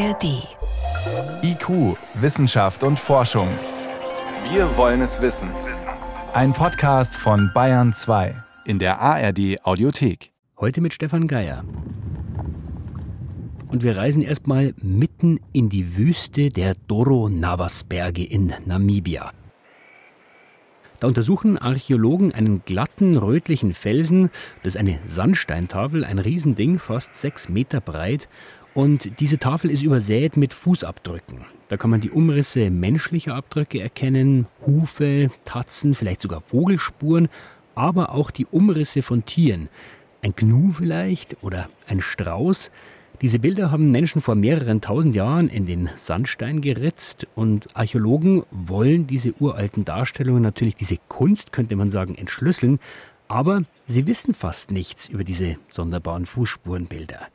ARD. IQ, Wissenschaft und Forschung. Wir wollen es wissen. Ein Podcast von Bayern 2 in der ARD Audiothek. Heute mit Stefan Geier. Und wir reisen erstmal mitten in die Wüste der Doro-Navas-Berge in Namibia. Da untersuchen Archäologen einen glatten, rötlichen Felsen. Das ist eine Sandsteintafel, ein Riesending, fast sechs Meter breit. Und diese Tafel ist übersät mit Fußabdrücken. Da kann man die Umrisse menschlicher Abdrücke erkennen, Hufe, Tatzen, vielleicht sogar Vogelspuren, aber auch die Umrisse von Tieren. Ein Gnu vielleicht oder ein Strauß. Diese Bilder haben Menschen vor mehreren tausend Jahren in den Sandstein geritzt und Archäologen wollen diese uralten Darstellungen natürlich, diese Kunst könnte man sagen, entschlüsseln, aber sie wissen fast nichts über diese sonderbaren Fußspurenbilder.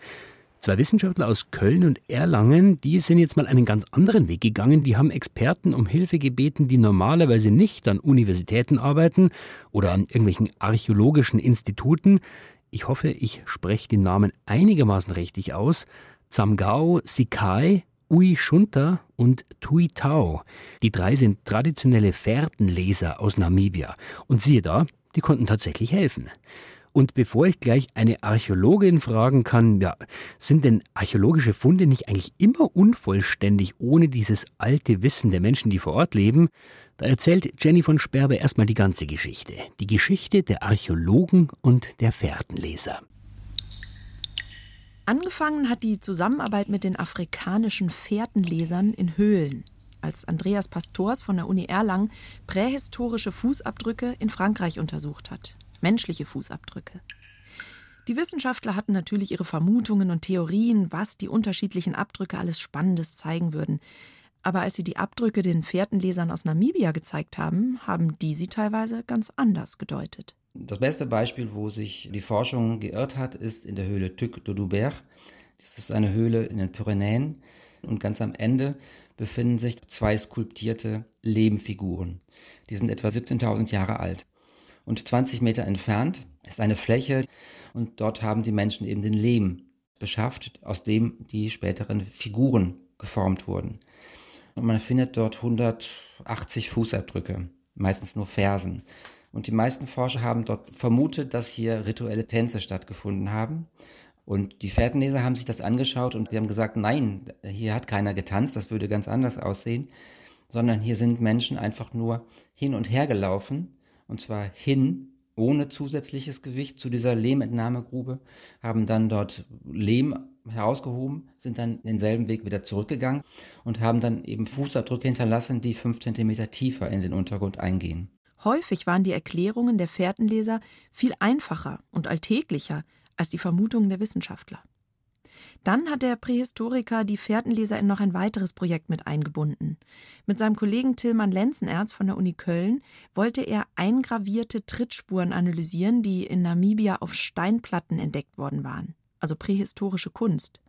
Zwei Wissenschaftler aus Köln und Erlangen, die sind jetzt mal einen ganz anderen Weg gegangen. Die haben Experten um Hilfe gebeten, die normalerweise nicht an Universitäten arbeiten oder an irgendwelchen archäologischen Instituten. Ich hoffe, ich spreche den Namen einigermaßen richtig aus. Zamgao Sikai, Ui Shunta und Tui Tao. Die drei sind traditionelle Fährtenleser aus Namibia. Und siehe da, die konnten tatsächlich helfen. Und bevor ich gleich eine Archäologin fragen kann, ja, sind denn archäologische Funde nicht eigentlich immer unvollständig ohne dieses alte Wissen der Menschen, die vor Ort leben? Da erzählt Jenny von Sperber erstmal die ganze Geschichte. Die Geschichte der Archäologen und der Fährtenleser. Angefangen hat die Zusammenarbeit mit den afrikanischen Fährtenlesern in Höhlen, als Andreas Pastors von der Uni Erlangen prähistorische Fußabdrücke in Frankreich untersucht hat menschliche Fußabdrücke. Die Wissenschaftler hatten natürlich ihre Vermutungen und Theorien, was die unterschiedlichen Abdrücke alles Spannendes zeigen würden. Aber als sie die Abdrücke den Fährtenlesern aus Namibia gezeigt haben, haben die sie teilweise ganz anders gedeutet. Das beste Beispiel, wo sich die Forschung geirrt hat, ist in der Höhle Tuc de Doubert. Das ist eine Höhle in den Pyrenäen. Und ganz am Ende befinden sich zwei skulptierte Lehmfiguren. Die sind etwa 17.000 Jahre alt. Und 20 Meter entfernt ist eine Fläche und dort haben die Menschen eben den Lehm beschafft, aus dem die späteren Figuren geformt wurden. Und man findet dort 180 Fußabdrücke, meistens nur Fersen. Und die meisten Forscher haben dort vermutet, dass hier rituelle Tänze stattgefunden haben. Und die Fährtenleser haben sich das angeschaut und die haben gesagt, nein, hier hat keiner getanzt, das würde ganz anders aussehen, sondern hier sind Menschen einfach nur hin und her gelaufen und zwar hin ohne zusätzliches Gewicht zu dieser Lehmentnahmegrube, haben dann dort Lehm herausgehoben, sind dann denselben Weg wieder zurückgegangen und haben dann eben Fußabdrücke hinterlassen, die fünf Zentimeter tiefer in den Untergrund eingehen. Häufig waren die Erklärungen der Fährtenleser viel einfacher und alltäglicher als die Vermutungen der Wissenschaftler. Dann hat der Prähistoriker die Fährtenleser in noch ein weiteres Projekt mit eingebunden. Mit seinem Kollegen Tillmann Lenzenerz von der Uni Köln wollte er eingravierte Trittspuren analysieren, die in Namibia auf Steinplatten entdeckt worden waren, also prähistorische Kunst.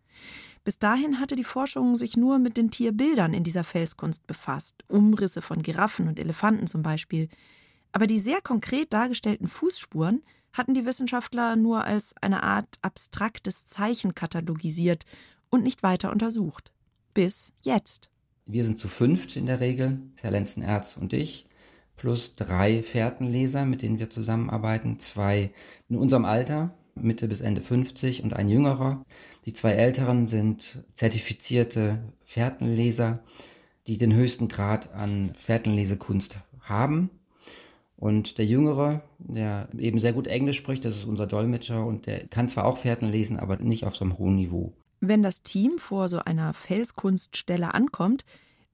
Bis dahin hatte die Forschung sich nur mit den Tierbildern in dieser Felskunst befasst, Umrisse von Giraffen und Elefanten zum Beispiel. Aber die sehr konkret dargestellten Fußspuren hatten die Wissenschaftler nur als eine Art abstraktes Zeichen katalogisiert und nicht weiter untersucht. Bis jetzt. Wir sind zu fünft in der Regel, Herr Lenzenerz und ich, plus drei Fährtenleser, mit denen wir zusammenarbeiten, zwei in unserem Alter, Mitte bis Ende 50 und ein jüngerer. Die zwei älteren sind zertifizierte Fährtenleser, die den höchsten Grad an Fährtenlesekunst haben und der Jüngere, der eben sehr gut Englisch spricht, das ist unser Dolmetscher und der kann zwar auch Fährten lesen, aber nicht auf so einem hohen Niveau. Wenn das Team vor so einer Felskunststelle ankommt,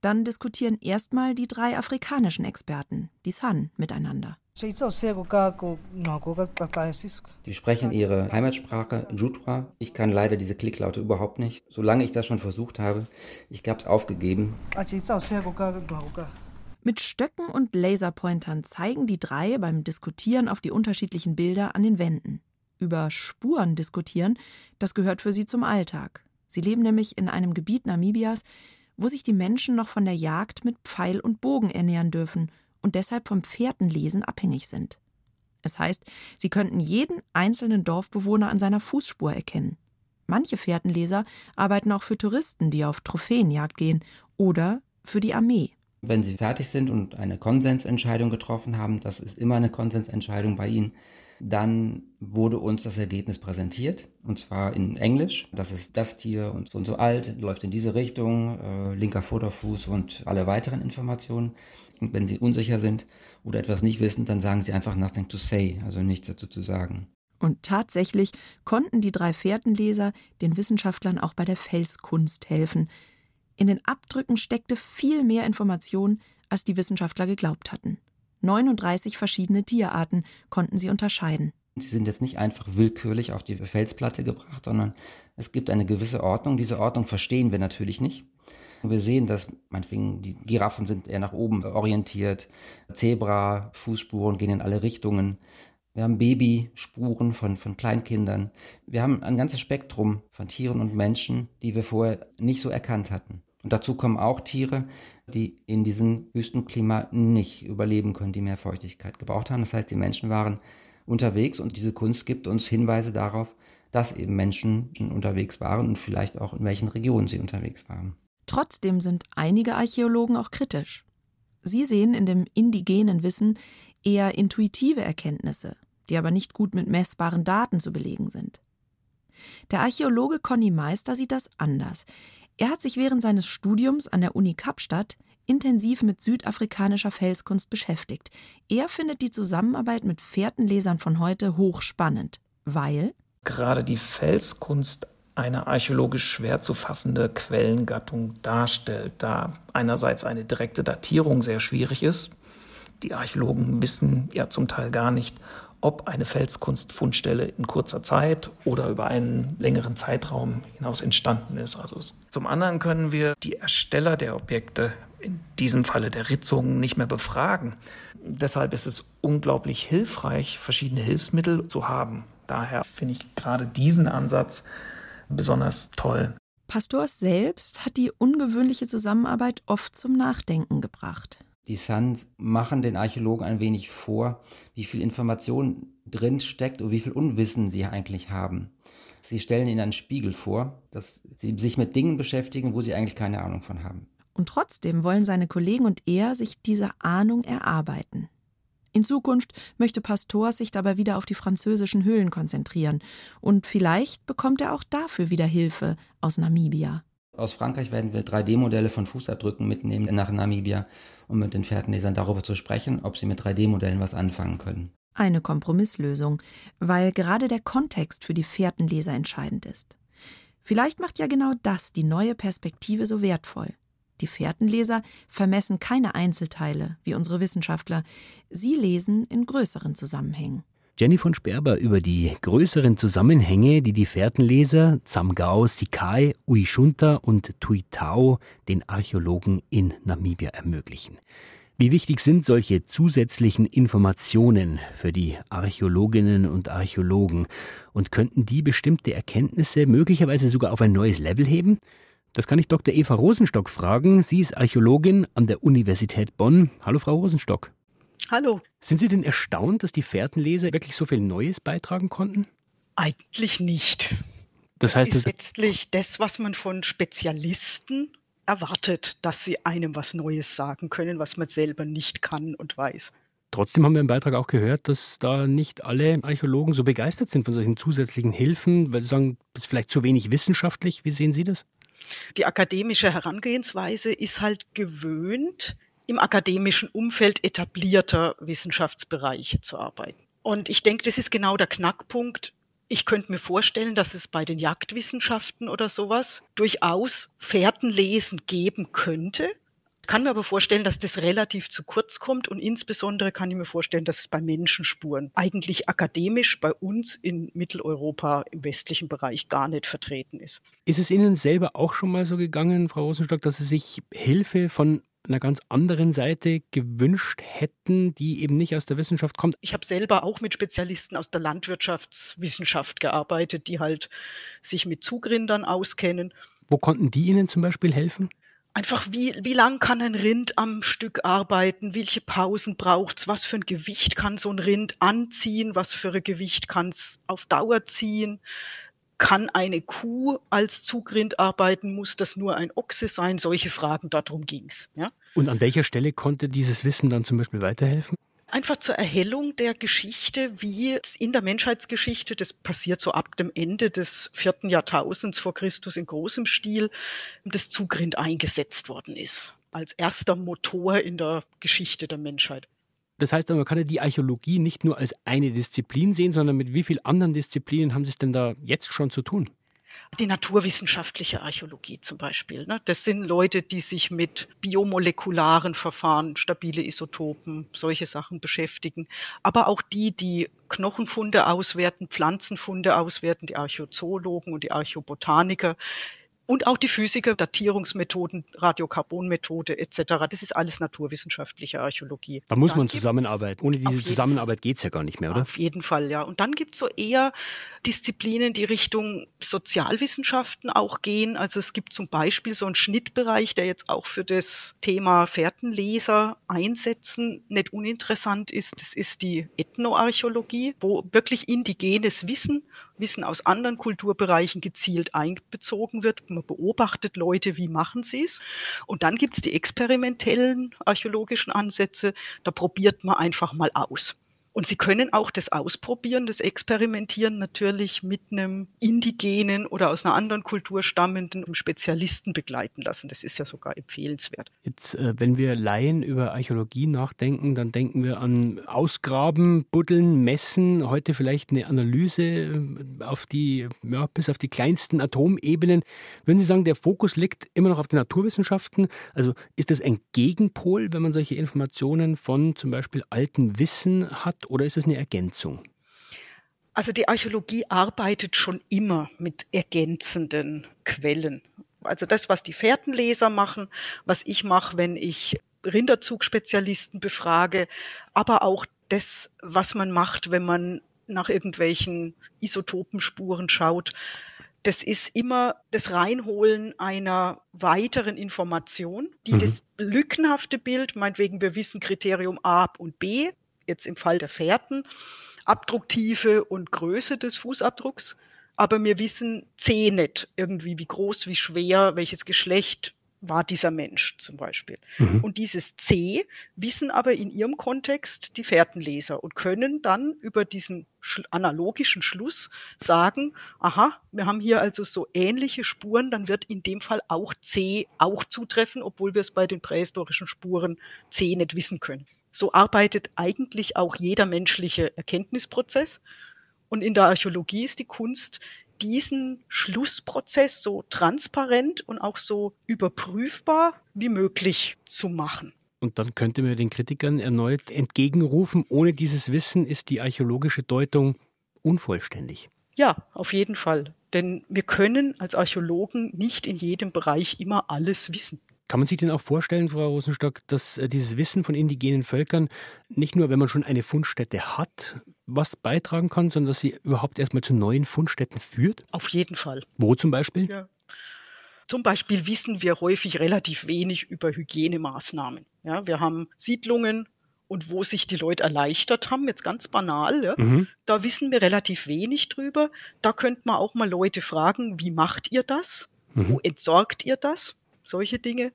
dann diskutieren erstmal die drei afrikanischen Experten, die San, miteinander. Die sprechen ihre Heimatsprache, Jutwa. Ich kann leider diese Klicklaute überhaupt nicht. Solange ich das schon versucht habe, ich habe es aufgegeben. Mit Stöcken und Laserpointern zeigen die drei beim Diskutieren auf die unterschiedlichen Bilder an den Wänden. Über Spuren diskutieren, das gehört für sie zum Alltag. Sie leben nämlich in einem Gebiet Namibias, wo sich die Menschen noch von der Jagd mit Pfeil und Bogen ernähren dürfen und deshalb vom Pferdenlesen abhängig sind. Es heißt, sie könnten jeden einzelnen Dorfbewohner an seiner Fußspur erkennen. Manche Fährtenleser arbeiten auch für Touristen, die auf Trophäenjagd gehen oder für die Armee. Wenn sie fertig sind und eine Konsensentscheidung getroffen haben, das ist immer eine Konsensentscheidung bei ihnen, dann wurde uns das Ergebnis präsentiert, und zwar in Englisch. Das ist das Tier und so und so alt, läuft in diese Richtung, äh, linker Vorderfuß und alle weiteren Informationen. Und wenn Sie unsicher sind oder etwas nicht wissen, dann sagen Sie einfach nothing to say, also nichts dazu zu sagen. Und tatsächlich konnten die drei Fährtenleser den Wissenschaftlern auch bei der Felskunst helfen. In den Abdrücken steckte viel mehr Information, als die Wissenschaftler geglaubt hatten. 39 verschiedene Tierarten konnten sie unterscheiden. Sie sind jetzt nicht einfach willkürlich auf die Felsplatte gebracht, sondern es gibt eine gewisse Ordnung. Diese Ordnung verstehen wir natürlich nicht. Wir sehen, dass meinetwegen die Giraffen sind eher nach oben orientiert, Zebra, Fußspuren gehen in alle Richtungen. Wir haben Babyspuren von, von Kleinkindern. Wir haben ein ganzes Spektrum von Tieren und Menschen, die wir vorher nicht so erkannt hatten. Und dazu kommen auch Tiere, die in diesem Wüstenklima nicht überleben können, die mehr Feuchtigkeit gebraucht haben. Das heißt, die Menschen waren unterwegs und diese Kunst gibt uns Hinweise darauf, dass eben Menschen unterwegs waren und vielleicht auch in welchen Regionen sie unterwegs waren. Trotzdem sind einige Archäologen auch kritisch. Sie sehen in dem indigenen Wissen eher intuitive Erkenntnisse, die aber nicht gut mit messbaren Daten zu belegen sind. Der Archäologe Conny Meister sieht das anders. Er hat sich während seines Studiums an der Uni Kapstadt intensiv mit südafrikanischer Felskunst beschäftigt. Er findet die Zusammenarbeit mit Fährtenlesern von heute hochspannend, weil gerade die Felskunst eine archäologisch schwer zu fassende Quellengattung darstellt, da einerseits eine direkte Datierung sehr schwierig ist. Die Archäologen wissen ja zum Teil gar nicht, ob eine Felskunstfundstelle in kurzer Zeit oder über einen längeren Zeitraum hinaus entstanden ist. Also zum anderen können wir die Ersteller der Objekte, in diesem Falle der Ritzungen, nicht mehr befragen. Deshalb ist es unglaublich hilfreich, verschiedene Hilfsmittel zu haben. Daher finde ich gerade diesen Ansatz besonders toll. Pastors selbst hat die ungewöhnliche Zusammenarbeit oft zum Nachdenken gebracht. Die Suns machen den Archäologen ein wenig vor, wie viel Information drin steckt und wie viel Unwissen sie eigentlich haben. Sie stellen ihnen einen Spiegel vor, dass sie sich mit Dingen beschäftigen, wo sie eigentlich keine Ahnung von haben. Und trotzdem wollen seine Kollegen und er sich diese Ahnung erarbeiten. In Zukunft möchte Pastor sich dabei wieder auf die französischen Höhlen konzentrieren. Und vielleicht bekommt er auch dafür wieder Hilfe aus Namibia. Aus Frankreich werden wir 3D-Modelle von Fußabdrücken mitnehmen nach Namibia, um mit den Fährtenlesern darüber zu sprechen, ob sie mit 3D-Modellen was anfangen können. Eine Kompromisslösung, weil gerade der Kontext für die Fährtenleser entscheidend ist. Vielleicht macht ja genau das die neue Perspektive so wertvoll. Die Fährtenleser vermessen keine Einzelteile, wie unsere Wissenschaftler. Sie lesen in größeren Zusammenhängen. Jenny von Sperber über die größeren Zusammenhänge, die die Fährtenleser Zamgao Sikai, Uishunta und Tuitao den Archäologen in Namibia ermöglichen. Wie wichtig sind solche zusätzlichen Informationen für die Archäologinnen und Archäologen? Und könnten die bestimmte Erkenntnisse möglicherweise sogar auf ein neues Level heben? Das kann ich Dr. Eva Rosenstock fragen. Sie ist Archäologin an der Universität Bonn. Hallo, Frau Rosenstock. Hallo. Sind Sie denn erstaunt, dass die Fährtenleser wirklich so viel Neues beitragen konnten? Eigentlich nicht. Das, heißt, das ist letztlich das, was man von Spezialisten erwartet, dass sie einem was Neues sagen können, was man selber nicht kann und weiß. Trotzdem haben wir im Beitrag auch gehört, dass da nicht alle Archäologen so begeistert sind von solchen zusätzlichen Hilfen, weil sie sagen, das ist vielleicht zu wenig wissenschaftlich. Wie sehen Sie das? Die akademische Herangehensweise ist halt gewöhnt, im akademischen Umfeld etablierter Wissenschaftsbereiche zu arbeiten. Und ich denke, das ist genau der Knackpunkt. Ich könnte mir vorstellen, dass es bei den Jagdwissenschaften oder sowas durchaus Fährtenlesen geben könnte, kann mir aber vorstellen, dass das relativ zu kurz kommt und insbesondere kann ich mir vorstellen, dass es bei Menschenspuren eigentlich akademisch bei uns in Mitteleuropa im westlichen Bereich gar nicht vertreten ist. Ist es Ihnen selber auch schon mal so gegangen, Frau Rosenstock, dass Sie sich Hilfe von einer ganz anderen Seite gewünscht hätten, die eben nicht aus der Wissenschaft kommt? Ich habe selber auch mit Spezialisten aus der Landwirtschaftswissenschaft gearbeitet, die halt sich mit Zugrindern auskennen. Wo konnten die Ihnen zum Beispiel helfen? einfach, wie, wie lang kann ein Rind am Stück arbeiten? Welche Pausen braucht's? Was für ein Gewicht kann so ein Rind anziehen? Was für ein Gewicht kann es auf Dauer ziehen? Kann eine Kuh als Zugrind arbeiten? Muss das nur ein Ochse sein? Solche Fragen, darum ging's. Ja? Und an welcher Stelle konnte dieses Wissen dann zum Beispiel weiterhelfen? Einfach zur Erhellung der Geschichte, wie in der Menschheitsgeschichte, das passiert so ab dem Ende des vierten Jahrtausends vor Christus in großem Stil, das Zugrind eingesetzt worden ist. Als erster Motor in der Geschichte der Menschheit. Das heißt, man kann ja die Archäologie nicht nur als eine Disziplin sehen, sondern mit wie vielen anderen Disziplinen haben Sie es denn da jetzt schon zu tun? Die naturwissenschaftliche Archäologie zum Beispiel. Ne? Das sind Leute, die sich mit biomolekularen Verfahren, stabile Isotopen, solche Sachen beschäftigen. Aber auch die, die Knochenfunde auswerten, Pflanzenfunde auswerten, die Archäozoologen und die Archäobotaniker, und auch die Physiker, Datierungsmethoden, Radiokarbonmethode etc. Das ist alles naturwissenschaftliche Archäologie. Da muss man zusammenarbeiten. Ohne diese Zusammenarbeit geht es ja gar nicht mehr, oder? Auf jeden Fall, ja. Und dann gibt es so eher Disziplinen, die Richtung Sozialwissenschaften auch gehen. Also es gibt zum Beispiel so einen Schnittbereich, der jetzt auch für das Thema Fährtenleser einsetzen nicht uninteressant ist. Das ist die Ethnoarchäologie, wo wirklich indigenes Wissen Wissen aus anderen Kulturbereichen gezielt einbezogen wird. Man beobachtet Leute, wie machen sie es. Und dann gibt es die experimentellen archäologischen Ansätze. Da probiert man einfach mal aus. Und Sie können auch das Ausprobieren, das Experimentieren natürlich mit einem indigenen oder aus einer anderen Kultur stammenden Spezialisten begleiten lassen. Das ist ja sogar empfehlenswert. Jetzt, äh, wenn wir Laien über Archäologie nachdenken, dann denken wir an Ausgraben, Buddeln, Messen, heute vielleicht eine Analyse äh, auf die, ja, bis auf die kleinsten Atomebenen. Würden Sie sagen, der Fokus liegt immer noch auf den Naturwissenschaften? Also ist das ein Gegenpol, wenn man solche Informationen von zum Beispiel alten Wissen hat? Oder ist es eine Ergänzung? Also die Archäologie arbeitet schon immer mit ergänzenden Quellen. Also das, was die Fährtenleser machen, was ich mache, wenn ich Rinderzugsspezialisten befrage, aber auch das, was man macht, wenn man nach irgendwelchen Isotopenspuren schaut. Das ist immer das Reinholen einer weiteren Information, die mhm. das lückenhafte Bild, meinetwegen wir wissen Kriterium A und B, jetzt im Fall der Fährten, Abdrucktiefe und Größe des Fußabdrucks. Aber wir wissen C nicht irgendwie, wie groß, wie schwer, welches Geschlecht war dieser Mensch zum Beispiel. Mhm. Und dieses C wissen aber in ihrem Kontext die Fährtenleser und können dann über diesen analogischen Schluss sagen, aha, wir haben hier also so ähnliche Spuren, dann wird in dem Fall auch C auch zutreffen, obwohl wir es bei den prähistorischen Spuren C nicht wissen können. So arbeitet eigentlich auch jeder menschliche Erkenntnisprozess. Und in der Archäologie ist die Kunst, diesen Schlussprozess so transparent und auch so überprüfbar wie möglich zu machen. Und dann könnte man den Kritikern erneut entgegenrufen, ohne dieses Wissen ist die archäologische Deutung unvollständig. Ja, auf jeden Fall. Denn wir können als Archäologen nicht in jedem Bereich immer alles wissen. Kann man sich denn auch vorstellen, Frau Rosenstock, dass äh, dieses Wissen von indigenen Völkern nicht nur, wenn man schon eine Fundstätte hat, was beitragen kann, sondern dass sie überhaupt erstmal zu neuen Fundstätten führt? Auf jeden Fall. Wo zum Beispiel? Ja. Zum Beispiel wissen wir häufig relativ wenig über Hygienemaßnahmen. Ja, wir haben Siedlungen und wo sich die Leute erleichtert haben, jetzt ganz banal, ja, mhm. da wissen wir relativ wenig drüber. Da könnte man auch mal Leute fragen, wie macht ihr das? Mhm. Wo entsorgt ihr das? Solche Dinge.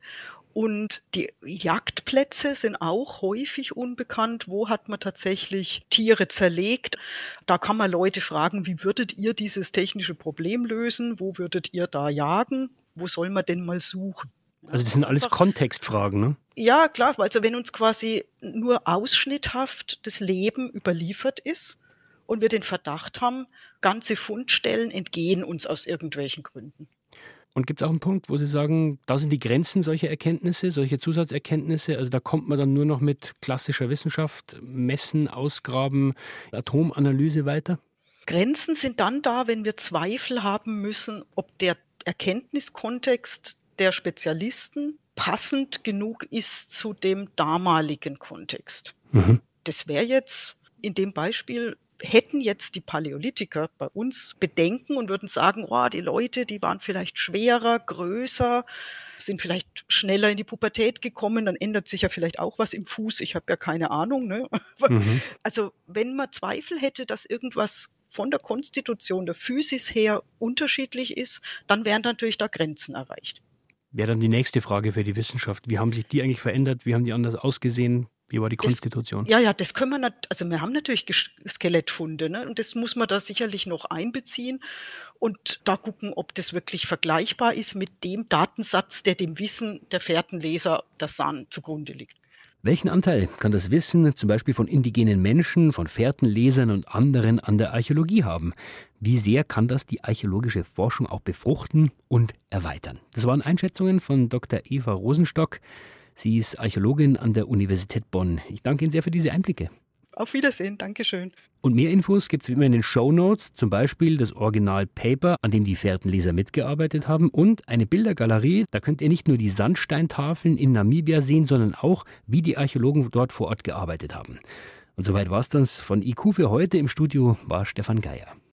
Und die Jagdplätze sind auch häufig unbekannt. Wo hat man tatsächlich Tiere zerlegt? Da kann man Leute fragen, wie würdet ihr dieses technische Problem lösen? Wo würdet ihr da jagen? Wo soll man denn mal suchen? Also das sind alles Einfach, Kontextfragen, ne? Ja, klar. Also wenn uns quasi nur ausschnitthaft das Leben überliefert ist und wir den Verdacht haben, ganze Fundstellen entgehen uns aus irgendwelchen Gründen. Und gibt es auch einen Punkt, wo Sie sagen, da sind die Grenzen solcher Erkenntnisse, solche Zusatzerkenntnisse? Also da kommt man dann nur noch mit klassischer Wissenschaft, Messen, Ausgraben, Atomanalyse weiter? Grenzen sind dann da, wenn wir Zweifel haben müssen, ob der Erkenntniskontext der Spezialisten passend genug ist zu dem damaligen Kontext. Mhm. Das wäre jetzt in dem Beispiel hätten jetzt die Paläolithiker bei uns Bedenken und würden sagen, oh, die Leute, die waren vielleicht schwerer, größer, sind vielleicht schneller in die Pubertät gekommen, dann ändert sich ja vielleicht auch was im Fuß. Ich habe ja keine Ahnung. Ne? Mhm. Also wenn man Zweifel hätte, dass irgendwas von der Konstitution der Physis her unterschiedlich ist, dann wären natürlich da Grenzen erreicht. Wäre dann die nächste Frage für die Wissenschaft. Wie haben sich die eigentlich verändert? Wie haben die anders ausgesehen? Wie war die Konstitution? Das, ja, ja, das können wir nicht, also wir haben natürlich Skelettfunde, ne? Und das muss man da sicherlich noch einbeziehen und da gucken, ob das wirklich vergleichbar ist mit dem Datensatz, der dem Wissen der Fährtenleser der San zugrunde liegt. Welchen Anteil kann das Wissen zum Beispiel von indigenen Menschen, von Fährtenlesern und anderen an der Archäologie haben? Wie sehr kann das die archäologische Forschung auch befruchten und erweitern? Das waren Einschätzungen von Dr. Eva Rosenstock. Sie ist Archäologin an der Universität Bonn. Ich danke Ihnen sehr für diese Einblicke. Auf Wiedersehen, Dankeschön. Und mehr Infos gibt es wie immer in den Show Notes, zum Beispiel das Original-Paper, an dem die Fährtenleser mitgearbeitet haben, und eine Bildergalerie. Da könnt ihr nicht nur die Sandsteintafeln in Namibia sehen, sondern auch, wie die Archäologen dort vor Ort gearbeitet haben. Und soweit war es das von IQ für heute. Im Studio war Stefan Geier.